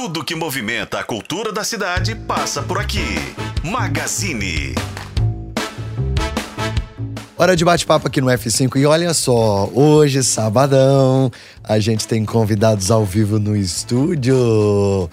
Tudo que movimenta a cultura da cidade passa por aqui. Magazine. Hora de bate-papo aqui no F5 e olha só, hoje, sabadão, a gente tem convidados ao vivo no estúdio.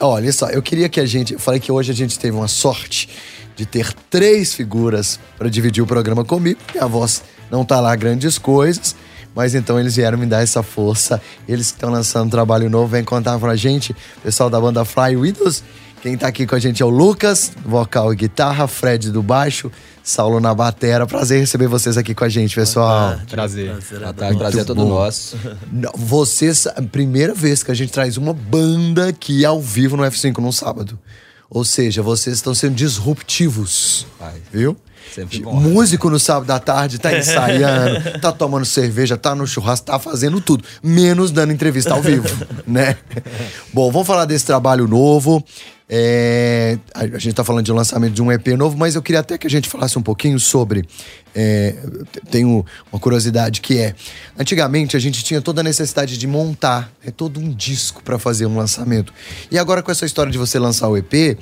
Olha só, eu queria que a gente. Eu falei que hoje a gente teve uma sorte de ter três figuras para dividir o programa comigo. Minha voz não tá lá grandes coisas, mas então eles vieram me dar essa força. Eles que estão lançando um trabalho novo, vem contar pra gente, pessoal da banda Fly Widows. Quem tá aqui com a gente é o Lucas, vocal e guitarra, Fred do baixo, Saulo na batera. Prazer receber vocês aqui com a gente, pessoal. Prazer. Prazer, Boa é tarde, prazer é todo bom. nosso. Vocês, a primeira vez que a gente traz uma banda aqui ao vivo no F5 num sábado. Ou seja, vocês estão sendo disruptivos. Viu? Bom. Músico no sábado à tarde, tá ensaiando, tá tomando cerveja, tá no churrasco, tá fazendo tudo, menos dando entrevista ao vivo, né? Bom, vamos falar desse trabalho novo. É, a gente tá falando de lançamento de um EP novo, mas eu queria até que a gente falasse um pouquinho sobre. é, tenho uma curiosidade que é: antigamente a gente tinha toda a necessidade de montar é, todo um disco para fazer um lançamento. E agora, com essa história de você lançar o EP,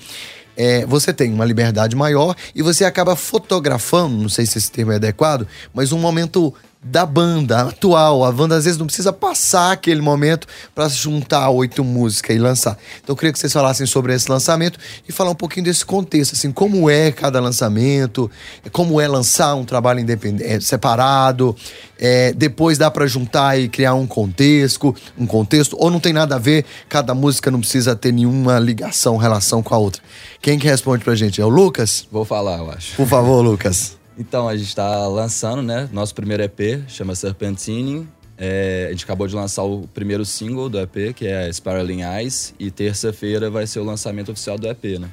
é, você tem uma liberdade maior e você acaba fotografando, não sei se esse termo é adequado, mas um momento da banda atual. A banda às vezes não precisa passar aquele momento para juntar oito músicas e lançar. Então eu queria que vocês falassem sobre esse lançamento e falar um pouquinho desse contexto, assim, como é cada lançamento, como é lançar um trabalho independente, separado, é, depois dá para juntar e criar um contexto, um contexto, ou não tem nada a ver, cada música não precisa ter nenhuma ligação, relação com a outra. Quem que responde pra gente? É o Lucas? Vou falar, eu acho. Por favor, Lucas. Então, a gente tá lançando, né? Nosso primeiro EP, chama Serpentine. É, a gente acabou de lançar o primeiro single do EP, que é Spiraling Eyes. E terça-feira vai ser o lançamento oficial do EP, né?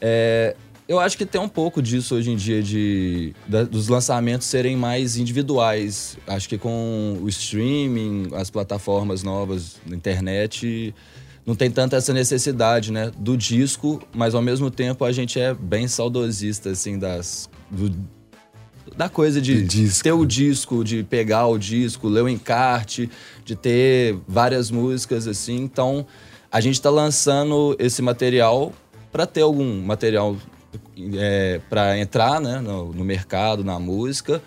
É, eu acho que tem um pouco disso hoje em dia, de, da- dos lançamentos serem mais individuais. Acho que com o streaming, as plataformas novas na internet, não tem tanta essa necessidade, né? Do disco, mas ao mesmo tempo a gente é bem saudosista, assim, das. Do- da coisa de disco. ter o disco, de pegar o disco, ler o encarte, de ter várias músicas, assim. Então, a gente tá lançando esse material para ter algum material é, para entrar né, no, no mercado, na música.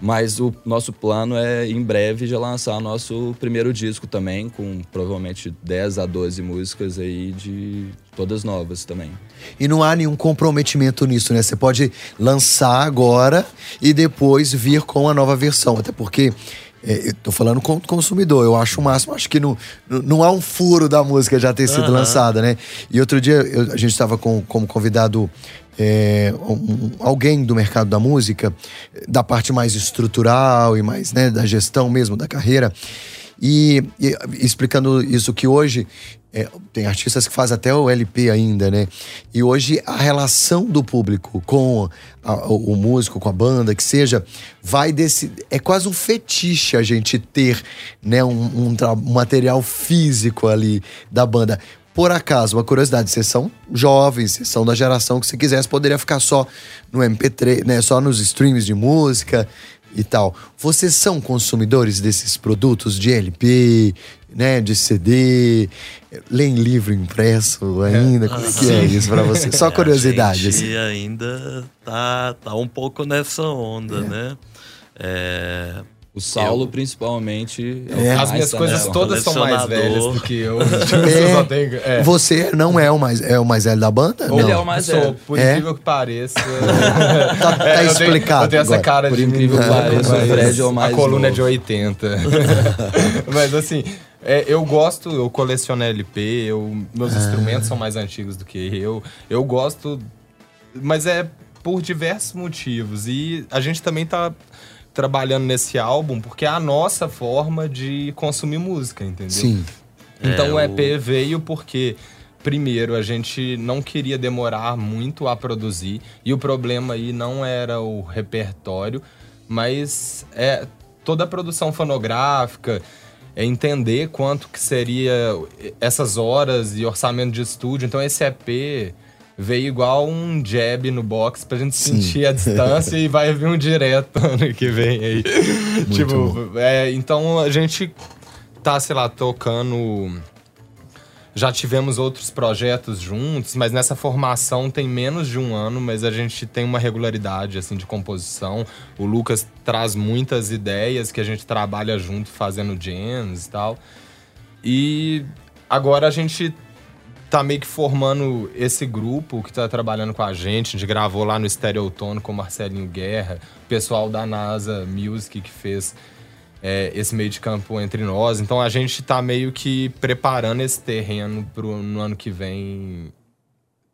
Mas o nosso plano é, em breve, já lançar nosso primeiro disco também, com provavelmente 10 a 12 músicas aí de todas novas também. E não há nenhum comprometimento nisso, né? Você pode lançar agora e depois vir com a nova versão. Até porque. É, eu tô falando com o consumidor, eu acho o máximo. Acho que não, não- há um furo da música já ter sido lançada, né? E outro dia eu- a gente estava com, como convidado é, um- alguém do mercado da música, da parte mais estrutural e mais né, da gestão mesmo da carreira. E, e explicando isso que hoje é, tem artistas que fazem até o LP ainda, né? E hoje a relação do público com a- o, o músico, com a banda, que seja, vai desse. É quase um fetiche a gente ter né, um, um um material físico ali da banda. Por acaso, uma curiosidade, vocês são jovens, vocês são da geração que se quisesse poderia ficar só no MP3, né? Só nos streams de música e tal. Vocês são consumidores desses produtos de LP, né, de CD, leem livro impresso ainda? Como é que é isso pra vocês? Só curiosidade. A assim. ainda tá, tá um pouco nessa onda, né? É, O Saulo, principalmente, é, É. As Minhas tá coisas todas são mais velhas do que eu. Eu só tenho. É. Você não é o mais, é o mais velho da banda? Ele não. é o mais Sou, velho. por É? incrível que pareça. Tá, tá É, eu tenho- explicado. Eu tenho essa agora. cara Por de incrível que menino, pareça, o Fred é o mais A coluna é de novo. 80. mas assim, é, eu gosto, eu coleciono LP, eu, meus Ah. instrumentos são mais antigos do que eu. Eu gosto, mas é por diversos motivos. E a gente também tá trabalhando nesse álbum porque é a nossa forma de consumir música, entendeu? Sim. Então É, o o- EP veio porque, primeiro, a gente não queria demorar muito a produzir, e o problema aí não era o repertório, mas é toda a produção fonográfica, é entender quanto que seria essas horas e orçamento de estúdio. Então esse EP veio igual um jab no box pra gente sentir a distância e vai vir um direto ano que vem aí. tipo, é, então a gente tá, sei lá, tocando Já tivemos outros projetos juntos, mas nessa formação tem menos de um ano, mas a gente tem uma regularidade assim de composição. O Lucas traz muitas ideias que a gente trabalha junto fazendo jams e tal. E agora a gente tá meio que formando esse grupo que tá trabalhando com a gente. A gente gravou lá no Estereotono com o Marcelinho Guerra, o pessoal da NASA Music que fez é, esse meio de campo entre nós. Então a gente tá meio que preparando esse terreno pro no ano que vem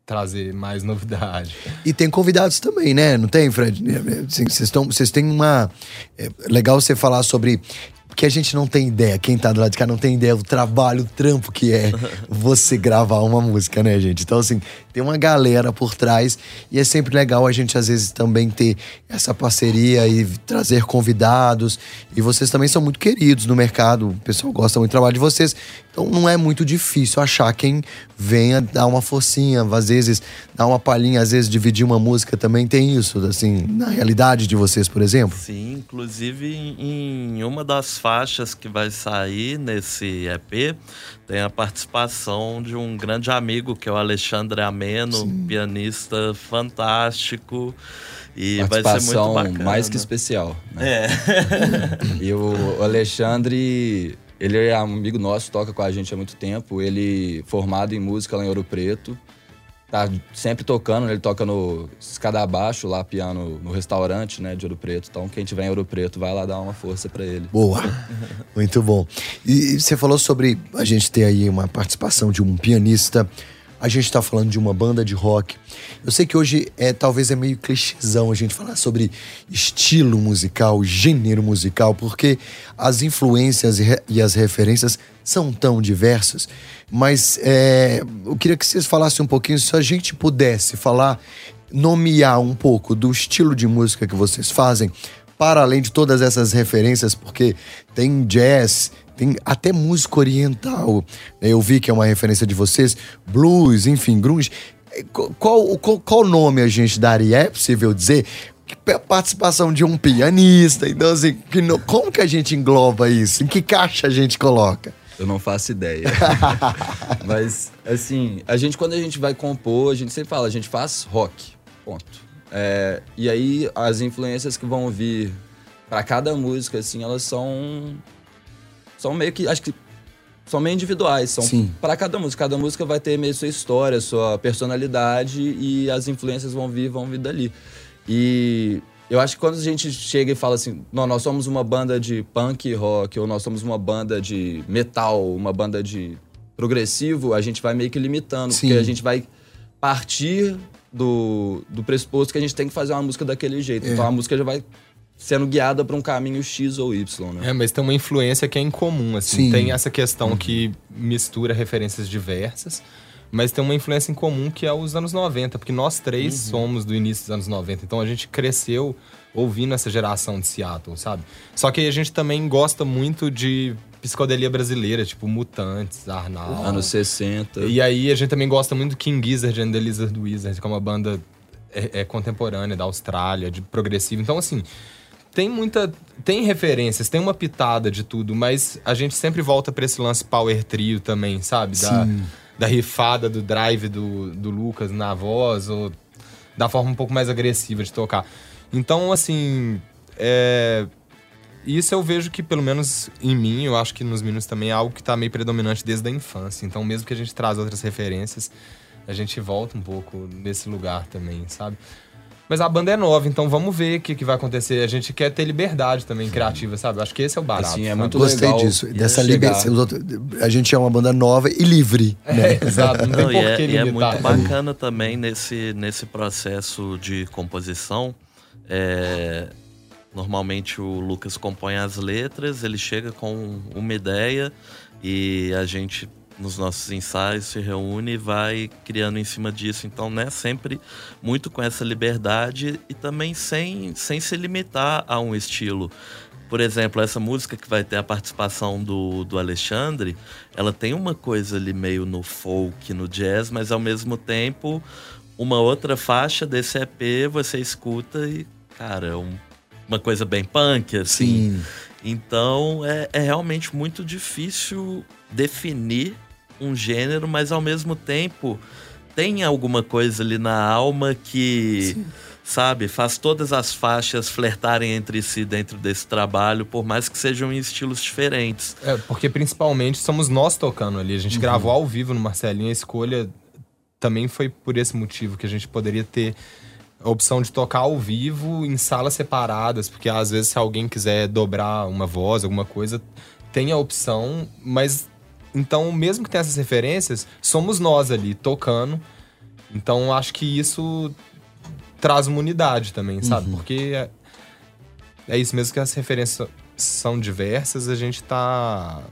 trazer mais novidade. E tem convidados também, né? Não tem, Fred? Vocês estão, vocês têm uma. É legal você falar sobre. Porque a gente não tem ideia, quem tá do lado de cá não tem ideia do trabalho, o trampo que é você gravar uma música, né, gente? Então, assim, tem uma galera por trás e é sempre legal a gente, às vezes, também ter essa parceria e trazer convidados. E vocês também são muito queridos no mercado, o pessoal gosta muito do trabalho de vocês. Então, não é muito difícil achar quem venha dar uma forcinha, às vezes dar uma palhinha, às vezes dividir uma música também tem isso, assim, na realidade de vocês, por exemplo. Sim, inclusive em uma das faixas que vai sair nesse EP, tem a participação de um grande amigo que é o Alexandre Ameno, um pianista fantástico. E vai ser muito bacana. mais que especial. né? É. E o Alexandre, ele é amigo nosso, toca com a gente há muito tempo. Ele formado em música lá em Ouro Preto. Tá sempre tocando, né? ele toca no escada abaixo, lá piano no restaurante, né, de Ouro Preto. Então, quem tiver em Ouro Preto, vai lá dar uma força pra ele. Boa, muito bom. E você falou sobre a gente ter aí uma participação de um pianista. A gente está falando de uma banda de rock. Eu sei que hoje é talvez é meio clichêzão a gente falar sobre estilo musical, gênero musical, porque as influências e as referências são tão diversas. Mas é, eu queria que vocês falassem um pouquinho, se a gente pudesse falar, nomear um pouco do estilo de música que vocês fazem, para além de todas essas referências, porque tem jazz, tem até música oriental. Eu vi que é uma referência de vocês, blues, enfim, grunge. É, qu- Qual, qual, qual nome a gente daria? É possível dizer? Participação de um pianista, então assim, que no- como que a gente engloba isso? Em que caixa a gente coloca? Eu não faço ideia. Mas, assim, a gente, quando a gente vai compor, a gente sempre fala, a gente faz rock. Ponto. É, e aí, as influências que vão vir pra cada música, assim, elas são. São meio que. Acho que. São meio individuais. São para cada música. Cada música vai ter meio sua história, sua personalidade e as influências vão vir, vão vir dali. E eu acho que quando a gente chega e fala assim, não, nós somos uma banda de punk rock, ou nós somos uma banda de metal, uma banda de progressivo, a gente vai meio que limitando, Sim. porque a gente vai partir do, do pressuposto que a gente tem que fazer uma música daquele jeito. Então a música já vai sendo guiada para um caminho X ou Y, né? É, mas tem uma influência que é incomum, assim. Sim. Tem essa questão que mistura referências diversas, mas tem uma influência em comum que é os anos 90, porque nós três somos do início dos anos 90, então a gente cresceu ouvindo essa geração de Seattle, sabe? Só que a gente também gosta muito de psicodelia brasileira, tipo Mutantes, Arnaldo. Anos 60. E aí a gente também gosta muito do King Gizzard and the Lizard Wizard, que é uma banda é, é contemporânea da Austrália, de progressivo. Então, assim, tem muita. Tem referências, tem uma pitada de tudo, mas a gente sempre volta pra esse lance power trio também, sabe? Da, Sim. da rifada do drive do, do Lucas na voz, ou da forma um pouco mais agressiva de tocar. Então, assim. É, isso eu vejo que, pelo menos em mim, eu acho que nos meninos também é algo que tá meio predominante desde a infância. Então, mesmo que a gente traz outras referências, a gente volta um pouco nesse lugar também, sabe? Mas a banda é nova, então vamos ver o que, que vai acontecer. A gente quer ter liberdade também criativa, sabe? Acho que esse é o barato. Assim, é muito Gostei legal disso, dessa liberdade. A gente é uma banda nova e livre. né? É, exato, não tem Não, e, por é, que e é muito bacana também nesse, nesse processo de composição. é, normalmente o Lucas compõe as letras, ele chega com uma ideia e a gente, nos nossos ensaios, se reúne e vai criando em cima disso. Então, né, sempre muito com essa liberdade e também sem, sem se limitar a um estilo. Por exemplo, essa música que vai ter a participação do, do Alexandre, ela tem uma coisa ali meio no folk, no jazz, mas ao mesmo tempo, uma outra faixa desse EP você escuta e, cara, é um- uma coisa bem punk, assim. Sim. Então é, é realmente muito difícil definir um gênero, mas ao mesmo tempo tem alguma coisa ali na alma que, Sim. sabe, faz todas as faixas flertarem entre si dentro desse trabalho, por mais que sejam em estilos diferentes. É, porque principalmente somos nós tocando ali. A gente uhum. gravou ao vivo no Marcelinho, a escolha também foi por esse motivo que a gente poderia ter a opção de tocar ao vivo em salas separadas, porque às vezes se alguém quiser dobrar uma voz, alguma coisa, tem a opção, mas então, mesmo que tenha essas referências, somos nós ali tocando. Então, acho que isso traz uma unidade também, sabe? Uhum. Porque é, é, isso mesmo que as referências são diversas, a gente tá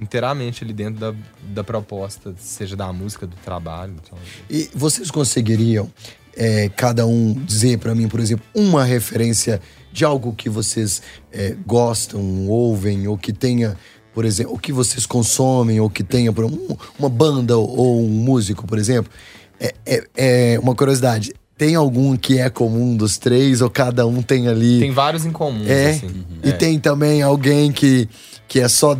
inteiramente ali dentro da, da proposta, seja da música, do trabalho. Então... E vocês conseguiriam, é, cada um, dizer para mim, por exemplo, uma referência de algo que vocês é, gostam, ouvem, ou que tenha por exemplo, o que vocês consomem, ou que tenha por um, uma banda ou um músico, por exemplo, é, é, é, uma curiosidade. Tem algum que é comum dos três, ou cada um tem ali. Tem vários em comum. É. Assim. E é. tem também alguém que, que é só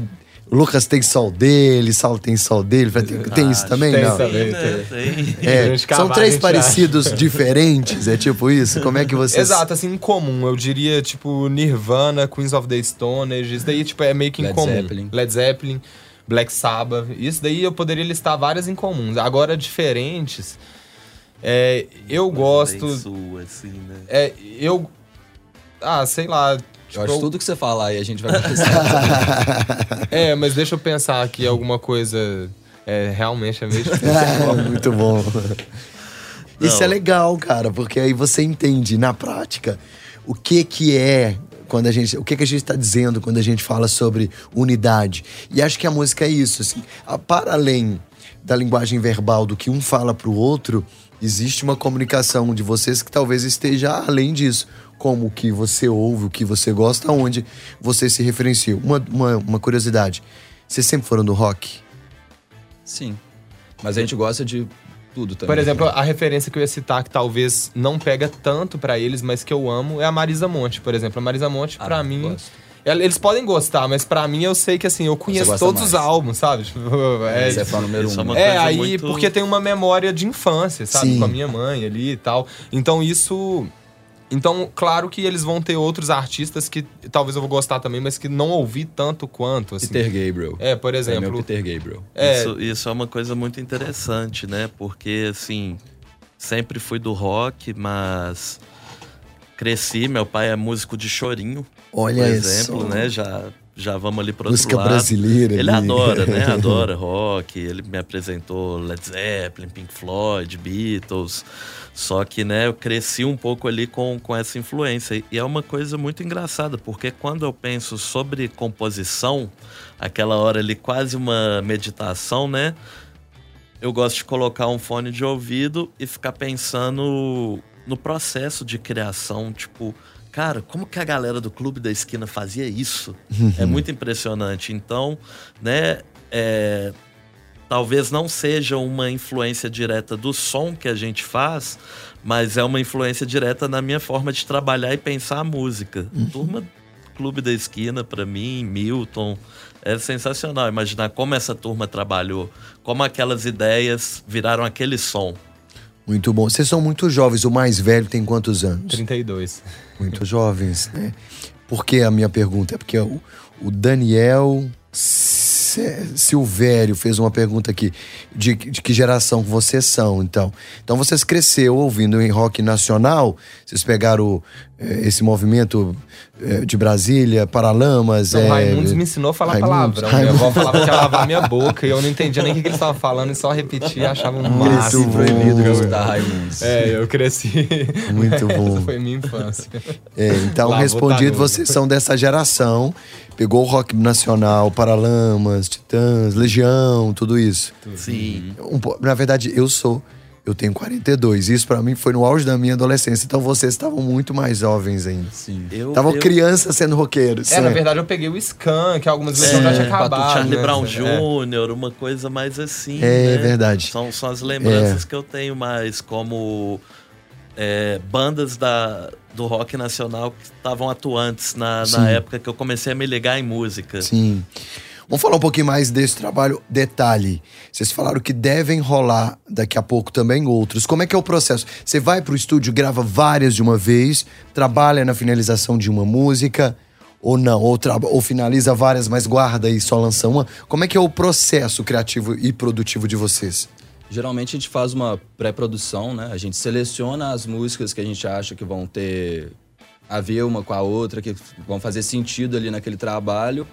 Lucas tem sol dele, Saulo tem sol dele. Tem, tem isso também? Tem não? também, tem. É, são três parecidos diferentes, é tipo isso? Como é que vocês... Exato, assim, em comum. Eu diria, tipo, Nirvana, Queens of the Stone Age. Isso daí, tipo, é meio que em Led comum. Zeppelin. Led Zeppelin, Black Sabbath. Isso daí eu poderia listar várias em comuns. Agora, diferentes... É, eu Mas gosto... Sua, assim, né? É, eu... Ah, sei lá Tipo, eu acho tudo que você falar aí a gente vai é, mas deixa eu pensar aqui alguma coisa. É, realmente é meio difícil. muito bom. Isso é legal, cara, porque aí você entende na prática o que que é quando a gente, o que que a gente está dizendo quando a gente fala sobre unidade. E acho que a música é isso, assim, para além da linguagem verbal do que um fala para o outro, existe uma comunicação de vocês que talvez esteja além disso como o que você ouve, o que você gosta, onde você se referencia. Uma, uma, uma curiosidade: vocês sempre foram do rock? Sim. Mas a gente gosta de tudo também. Por exemplo, a referência que eu ia citar, que talvez não pega tanto para eles, mas que eu amo, é a Marisa Monte, por exemplo. A Marisa Monte, ah, para mim. Gosto. Eles podem gostar, mas para mim eu sei que assim, eu conheço todos mais. os álbuns, sabe? Tipo, é, Você é fã número um. É, é aí muito... porque tem uma memória de infância, sabe? Sim. Com a minha mãe ali e tal. Então isso então, claro que eles vão ter outros artistas que talvez eu vou gostar também, mas que não ouvi tanto quanto. Assim. Peter Gabriel. É, por exemplo. É meu Peter Gabriel. É... Isso, isso é uma coisa muito interessante, né? Porque, assim, sempre fui do rock, mas cresci. Meu pai é músico de chorinho, Olha por exemplo, isso. né? Já já vamos ali outro Música lado. brasileira. Ele ali. adora, né? Adora rock. Ele me apresentou Led Zeppelin, Pink Floyd, Beatles. Só que, né, eu cresci um pouco ali com, com essa influência. E é uma coisa muito engraçada, porque quando eu penso sobre composição, aquela hora ali quase uma meditação, né? Eu gosto de colocar um fone de ouvido e ficar pensando no processo de criação, tipo, cara, como que a galera do Clube da Esquina fazia isso? é uhum. muito impressionante. Então, né, é, talvez não seja uma influência direta do som que a gente faz, mas é uma influência direta na minha forma de trabalhar e pensar a música. Uhum. Turma Clube da Esquina, para mim, Milton, é sensacional. Imaginar como essa turma trabalhou, como aquelas ideias viraram aquele som. Muito bom. Vocês são muito jovens. O mais velho tem quantos anos? 32. Muito jovens, né? Por que a minha pergunta? É porque o, o Daniel Silvério fez uma pergunta aqui de, de, que geração vocês são, então. Então vocês cresceu ouvindo em rock nacional, vocês pegaram esse movimento eh, de Brasília, Paralamas. Não, é, Raimundos me ensinou a falar Raimundos, palavrão. Raimundos. Minha avó falava que ia lavar minha boca e eu não entendia nem o que, que eles estavam falando e só repetia e achava um máximo. proibido Raimundos. É, eu cresci. Muito bom. Essa foi minha infância. É, então, Lá, respondido, vocês são dessa geração. Pegou o rock nacional, Paralamas, Titãs, Legião, tudo isso. Sim. Um, na verdade, eu sou eu tenho 42. Isso para mim foi no auge da minha adolescência. Então vocês estavam muito mais jovens ainda. Sim. Estavam eu... crianças sendo roqueiros. É, na verdade eu peguei o Scan, que algumas vezes é, já tinha acabado. Charlie né? Brown Jr., uma coisa mais assim. É, né? verdade. São, são as lembranças é. que eu tenho mais, como é, bandas da, do rock nacional que estavam atuantes na, na época que eu comecei a me ligar em música. Sim. Vamos falar um pouquinho mais desse trabalho. Detalhe: vocês falaram que devem rolar daqui a pouco também outros. Como é que é o processo? Você vai pro estúdio, grava várias de uma vez, trabalha na finalização de uma música, ou não? Ou, ou finaliza várias, mas guarda e só lança uma? Como é que é o processo criativo e produtivo de vocês? Geralmente a gente faz uma pré-produção, né? A gente seleciona as músicas que a gente acha que vão ter a ver uma com a outra, que vão fazer sentido ali naquele trabalho.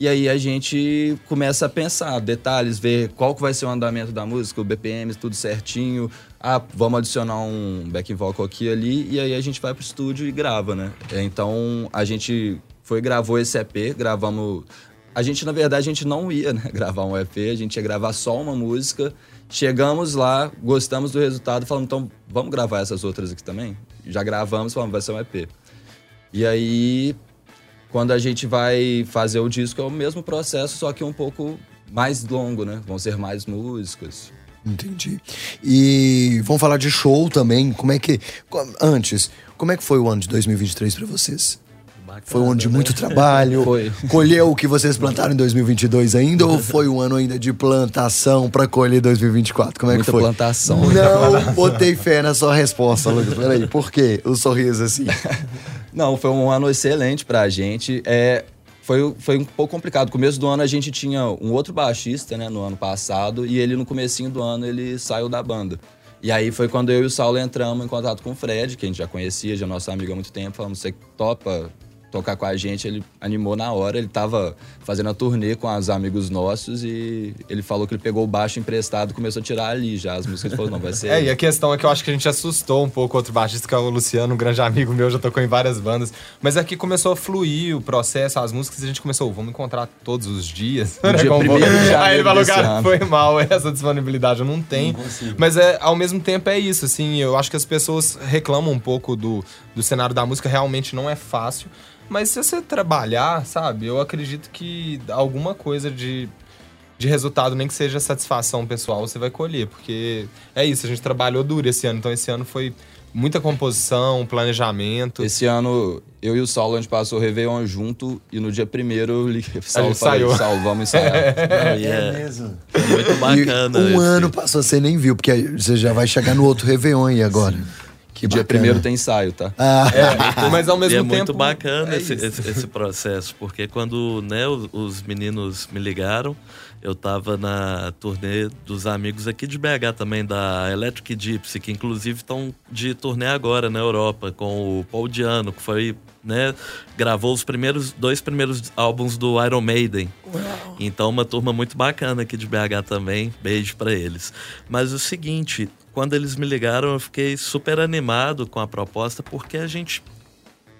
E aí a gente começa a pensar detalhes, ver qual que vai ser o andamento da música, o BPM, tudo certinho. Ah, vamos adicionar um back vocal aqui ali. E aí a gente vai pro estúdio e grava, né? Então a gente foi gravou esse EP, gravamos. A gente, na verdade, a gente não ia né, gravar um EP, a gente ia gravar só uma música. Chegamos lá, gostamos do resultado, falamos, então vamos gravar essas outras aqui também? Já gravamos, falamos, vai ser um EP. E aí quando a gente vai fazer o disco é o mesmo processo, só que um pouco mais longo, né? Vão ser mais músicas. Entendi. E vamos falar de show também. Como é que. Antes, como é que foi o ano de 2023 para vocês? Bacana, foi um ano de muito né? trabalho. foi. Colheu o que vocês plantaram em 2022 ainda? ou foi um ano ainda de plantação para colher 2024? Como é Muita que foi? plantação. Não botei fé na sua resposta, Lucas. Peraí, por quê o sorriso assim? Não, foi um ano excelente pra gente. É, foi, foi um pouco complicado. No começo do ano a gente tinha um outro baixista, né, no ano passado, e ele no comecinho do ano ele saiu da banda. E aí foi quando eu e o Saulo entramos em contato com o Fred, que a gente já conhecia, já é nosso amigo há muito tempo, falamos, você topa tocar com a gente, ele animou na hora. Ele tava fazendo a turnê com os amigos nossos e ele falou que ele pegou o baixo emprestado e começou a tirar ali já as músicas. Ele falou, não, vai ser. É, e a questão é que eu acho que a gente assustou um pouco outro baixista, que é o Luciano, um grande amigo meu, já tocou em várias bandas. Mas aqui começou a fluir o processo, as músicas, e a gente começou, vamos encontrar todos os dias. No dia Aí ele falou, cara, foi mal, essa disponibilidade eu não tenho. Não mas é, ao mesmo tempo é isso, assim, eu acho que as pessoas reclamam um pouco do, do cenário da música, realmente não é fácil. Mas se você trabalhar, sabe, eu acredito que alguma coisa de, de resultado, nem que seja satisfação pessoal, você vai colher. Porque é isso, a gente trabalhou duro esse ano. Então esse ano foi muita composição, planejamento. Esse ano, eu e o Saulo, a gente passou o Réveillon junto e no dia primeiro eu liguei pro Saulo e falei, saiu. Saulo, vamos ensaiar. é, é mesmo. Muito bacana. E um esse... ano passou, você nem viu, porque você já vai chegar no outro Réveillon aí agora. Sim. Que dia primeiro tem ensaio, tá? Ah. É, mas ao mesmo e é tempo. muito bacana é esse, esse, esse, processo, porque quando né, os, os, meninos me ligaram, eu tava na turnê dos amigos aqui de BH também, da Electric Gypsy, que inclusive estão de turnê agora na Europa, com o Paul Diano, que foi. Né, gravou os primeiros dois primeiros álbuns do Iron Maiden. Uau. Então, uma turma muito bacana aqui de BH também. Beijo para eles. Mas o seguinte, quando eles me ligaram, eu fiquei super animado com a proposta, porque a gente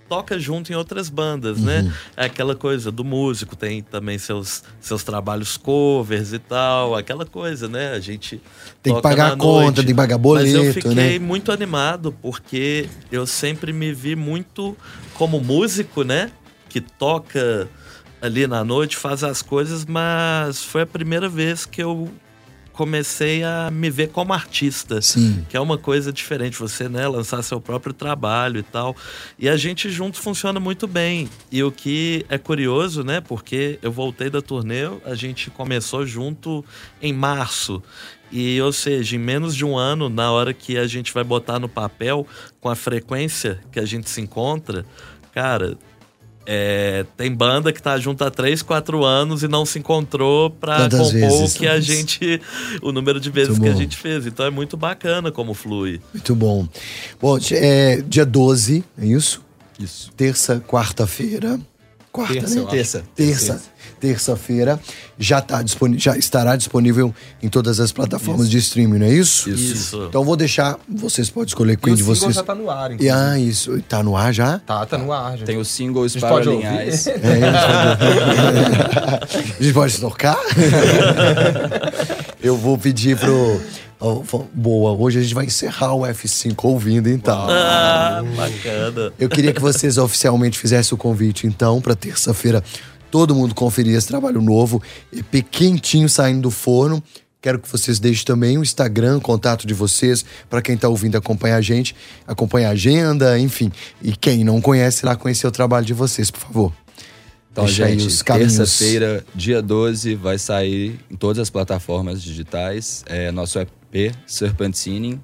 toca junto em outras bandas, né? uhum. né? É aquela coisa do músico, tem também seus, seus trabalhos covers e tal, aquela coisa, né? A gente tem que pagar a conta, noite. tem que pagar boleto, Mas eu fiquei né? muito animado porque eu sempre me vi muito como músico, né? Que toca ali na noite, faz as coisas, mas foi a primeira vez que eu comecei a me ver como artista. Sim. Que é uma coisa diferente, você, né, lançar seu próprio trabalho e tal. E a gente junto funciona muito bem. E o que é curioso, né, porque eu voltei da turnê, a gente começou junto em março. E, ou seja, em menos de um ano, na hora que a gente vai botar no papel, com a frequência que a gente se encontra, cara, é, tem banda que tá junto há 3, 4 anos e não se encontrou pra Quantas compor o que a gente. o número de vezes que a gente fez. Então é muito bacana como flui. Muito bom. Bom, é dia 12, é isso? Isso. Terça, quarta-feira. Quarta, terça, né? Terça. Terça. Terça-feira já, tá disponível, já estará disponível em todas as plataformas isso. de streaming, não é isso? isso? Isso. Então vou deixar, vocês podem escolher quem de vocês. já tá no ar, inclusive. E, ah, isso. Tá no ar já? Tá, tá no ar. Já. Tem o single Spiraling Eyes. É, a gente pode tocar? Eu vou pedir pro boa, hoje a gente vai encerrar o F5 ouvindo, então. Ah, bacana. Eu queria que vocês oficialmente fizessem o convite, então, para terça-feira, todo mundo conferir esse trabalho novo, EP quentinho saindo do forno. Quero que vocês deixem também o Instagram, o contato de vocês, para quem está ouvindo acompanhar a gente, acompanhar a agenda, enfim. E quem não conhece, lá conhecer o trabalho de vocês, por favor. Então, Deixa gente, terça-feira, dia 12, vai sair em todas as plataformas digitais. É nosso EP, Serpentine.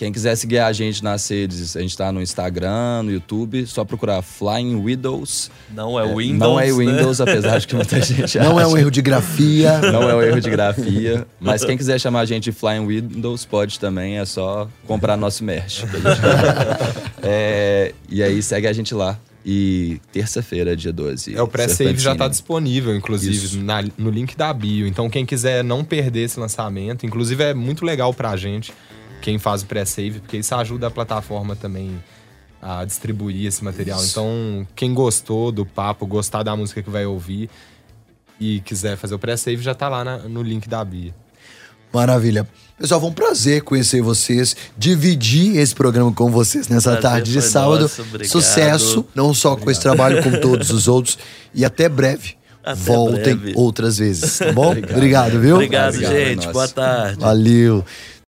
Quem quiser seguir a gente nas redes, a gente tá no Instagram, no YouTube, só procurar Flying Widows. Não é Windows. Não é né? Windows, apesar de que muita gente Não é acha. um erro de grafia. Não é um erro de grafia. Mas quem quiser chamar a gente de Flying Windows, pode também, é só comprar nosso merch. É, e aí segue a gente lá. E terça-feira, dia 12. É, o pré-save já tá Serpentine. disponível, inclusive, Isso. na- no link da bio. Então, quem quiser não perder esse lançamento, inclusive é muito legal pra gente, quem faz o pré-save, porque isso ajuda a plataforma também a distribuir esse material. Então, quem gostou do papo, gostar da música que vai ouvir e quiser fazer o pré-save, já tá lá na- no link da bio. Maravilha. Pessoal, foi um prazer conhecer vocês, dividir esse programa com vocês nessa Prazer tarde de sábado. nosso, obrigado. Sucesso, não só com esse trabalho, como todos os outros. E até breve. Até Voltem breve. outras vezes, tá bom? Obrigado, viu? Obrigado, Obrigado, gente. Boa tarde. Valeu.